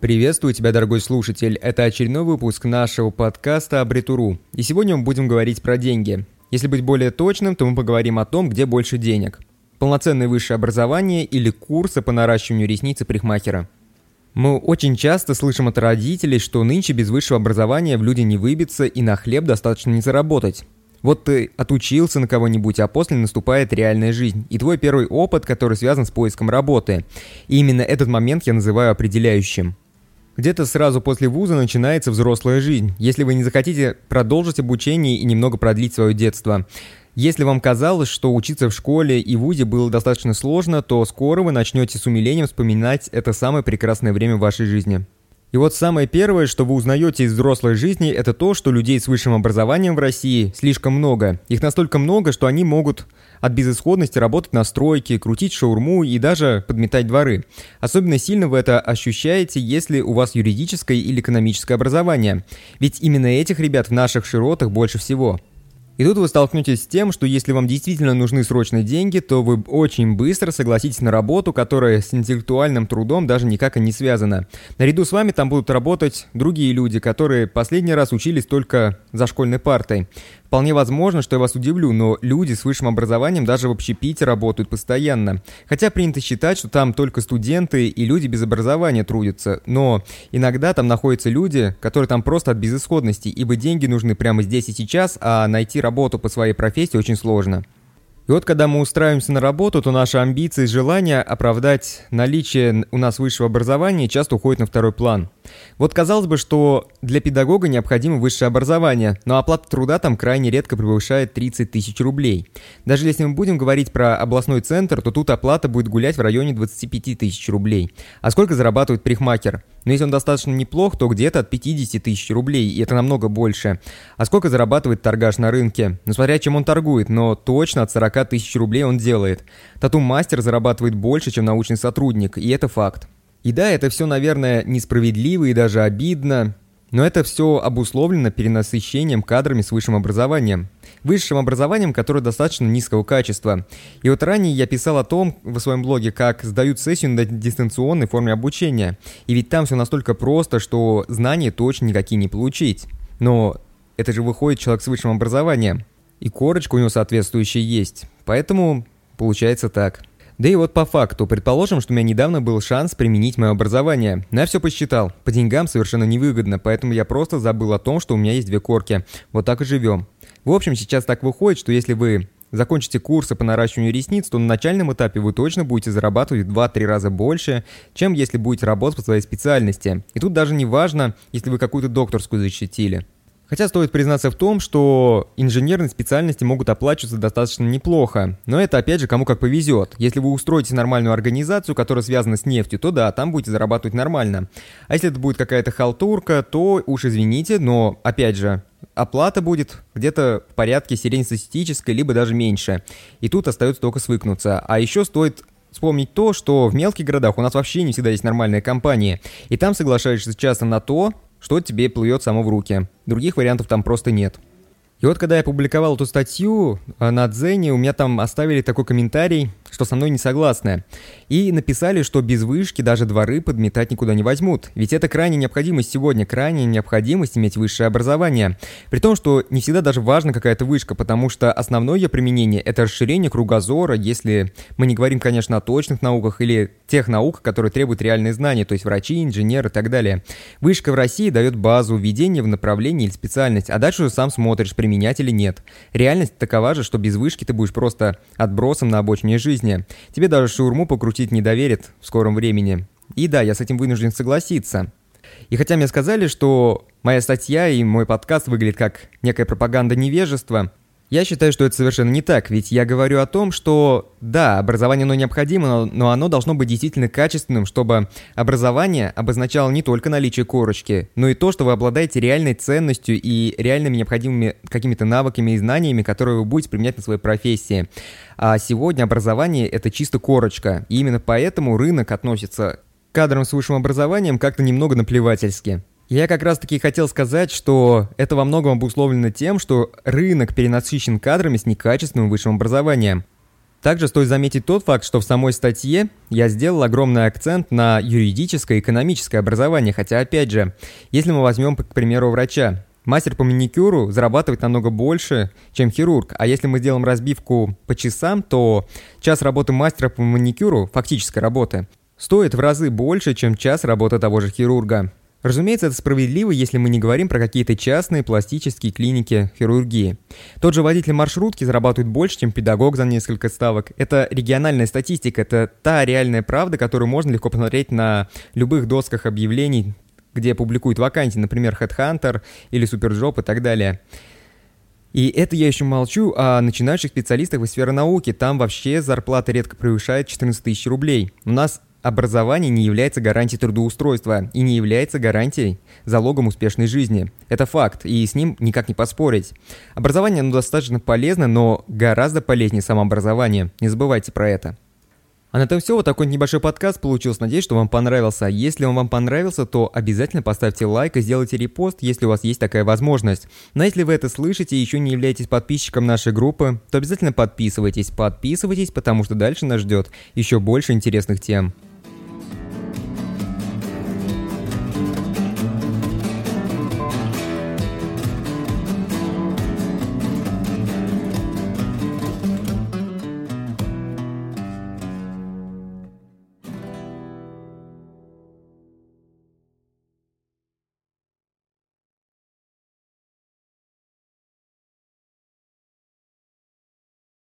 Приветствую тебя, дорогой слушатель. Это очередной выпуск нашего подкаста Абритуру. И сегодня мы будем говорить про деньги. Если быть более точным, то мы поговорим о том, где больше денег. Полноценное высшее образование или курсы по наращиванию ресниц и парикмахера. Мы очень часто слышим от родителей, что нынче без высшего образования в люди не выбиться и на хлеб достаточно не заработать. Вот ты отучился на кого-нибудь, а после наступает реальная жизнь. И твой первый опыт, который связан с поиском работы. И именно этот момент я называю определяющим. Где-то сразу после вуза начинается взрослая жизнь, если вы не захотите продолжить обучение и немного продлить свое детство. Если вам казалось, что учиться в школе и вузе было достаточно сложно, то скоро вы начнете с умилением вспоминать это самое прекрасное время в вашей жизни. И вот самое первое, что вы узнаете из взрослой жизни, это то, что людей с высшим образованием в России слишком много. Их настолько много, что они могут от безысходности работать на стройке, крутить шаурму и даже подметать дворы. Особенно сильно вы это ощущаете, если у вас юридическое или экономическое образование. Ведь именно этих ребят в наших широтах больше всего. И тут вы столкнетесь с тем, что если вам действительно нужны срочные деньги, то вы очень быстро согласитесь на работу, которая с интеллектуальным трудом даже никак и не связана. Наряду с вами там будут работать другие люди, которые последний раз учились только за школьной партой. Вполне возможно, что я вас удивлю, но люди с высшим образованием даже в общепите работают постоянно. Хотя принято считать, что там только студенты и люди без образования трудятся. Но иногда там находятся люди, которые там просто от безысходности, ибо деньги нужны прямо здесь и сейчас, а найти работу по своей профессии очень сложно. И вот когда мы устраиваемся на работу, то наши амбиции и желания оправдать наличие у нас высшего образования часто уходят на второй план. Вот казалось бы, что для педагога необходимо высшее образование, но оплата труда там крайне редко превышает 30 тысяч рублей. Даже если мы будем говорить про областной центр, то тут оплата будет гулять в районе 25 тысяч рублей. А сколько зарабатывает парикмахер? Но если он достаточно неплох, то где-то от 50 тысяч рублей, и это намного больше. А сколько зарабатывает торгаш на рынке? Ну, смотря чем он торгует, но точно от 40 тысяч рублей он делает. Тату-мастер зарабатывает больше, чем научный сотрудник, и это факт. И да, это все, наверное, несправедливо и даже обидно, но это все обусловлено перенасыщением кадрами с высшим образованием. Высшим образованием, которое достаточно низкого качества. И вот ранее я писал о том в своем блоге, как сдают сессию на дистанционной форме обучения. И ведь там все настолько просто, что знания точно никакие не получить. Но это же выходит человек с высшим образованием. И корочка у него соответствующая есть. Поэтому получается так. Да и вот по факту, предположим, что у меня недавно был шанс применить мое образование. Но я все посчитал. По деньгам совершенно невыгодно, поэтому я просто забыл о том, что у меня есть две корки. Вот так и живем. В общем, сейчас так выходит, что если вы закончите курсы по наращиванию ресниц, то на начальном этапе вы точно будете зарабатывать в 2-3 раза больше, чем если будете работать по своей специальности. И тут даже не важно, если вы какую-то докторскую защитили. Хотя стоит признаться в том, что инженерные специальности могут оплачиваться достаточно неплохо, но это опять же кому как повезет. Если вы устроите нормальную организацию, которая связана с нефтью, то да, там будете зарабатывать нормально. А если это будет какая-то халтурка, то уж извините, но опять же, оплата будет где-то в порядке среднестатистической, либо даже меньше. И тут остается только свыкнуться. А еще стоит вспомнить то, что в мелких городах у нас вообще не всегда есть нормальные компании. И там соглашаешься часто на то, что тебе плывет само в руки. Других вариантов там просто нет. И вот когда я публиковал эту статью а, на Дзене, у меня там оставили такой комментарий, что со мной не согласны. И написали, что без вышки даже дворы подметать никуда не возьмут. Ведь это крайняя необходимость сегодня, крайняя необходимость иметь высшее образование. При том, что не всегда даже важна какая-то вышка, потому что основное ее применение – это расширение кругозора, если мы не говорим, конечно, о точных науках или тех науках, которые требуют реальные знания, то есть врачи, инженеры и так далее. Вышка в России дает базу введения в направление или специальность, а дальше уже сам смотришь, применять или нет. Реальность такова же, что без вышки ты будешь просто отбросом на обочине жизни жизни. Тебе даже шаурму покрутить не доверит в скором времени. И да, я с этим вынужден согласиться. И хотя мне сказали, что моя статья и мой подкаст выглядят как некая пропаганда невежества, я считаю, что это совершенно не так, ведь я говорю о том, что да, образование оно необходимо, но оно должно быть действительно качественным, чтобы образование обозначало не только наличие корочки, но и то, что вы обладаете реальной ценностью и реальными необходимыми какими-то навыками и знаниями, которые вы будете применять на своей профессии. А сегодня образование — это чисто корочка, и именно поэтому рынок относится к кадрам с высшим образованием как-то немного наплевательски. Я как раз таки хотел сказать, что это во многом обусловлено тем, что рынок перенасыщен кадрами с некачественным высшим образованием. Также стоит заметить тот факт, что в самой статье я сделал огромный акцент на юридическое и экономическое образование, хотя, опять же, если мы возьмем, к примеру, врача, Мастер по маникюру зарабатывает намного больше, чем хирург. А если мы сделаем разбивку по часам, то час работы мастера по маникюру, фактической работы, стоит в разы больше, чем час работы того же хирурга. Разумеется, это справедливо, если мы не говорим про какие-то частные пластические клиники хирургии. Тот же водитель маршрутки зарабатывает больше, чем педагог за несколько ставок. Это региональная статистика, это та реальная правда, которую можно легко посмотреть на любых досках объявлений где публикуют вакансии, например, Headhunter или Superjob и так далее. И это я еще молчу о начинающих специалистах в сфере науки. Там вообще зарплата редко превышает 14 тысяч рублей. У нас образование не является гарантией трудоустройства и не является гарантией залогом успешной жизни. Это факт, и с ним никак не поспорить. Образование оно достаточно полезно, но гораздо полезнее самообразование. Не забывайте про это. А на этом все. Вот такой небольшой подкаст получился. Надеюсь, что вам понравился. Если он вам понравился, то обязательно поставьте лайк и сделайте репост, если у вас есть такая возможность. Но если вы это слышите и еще не являетесь подписчиком нашей группы, то обязательно подписывайтесь. Подписывайтесь, потому что дальше нас ждет еще больше интересных тем.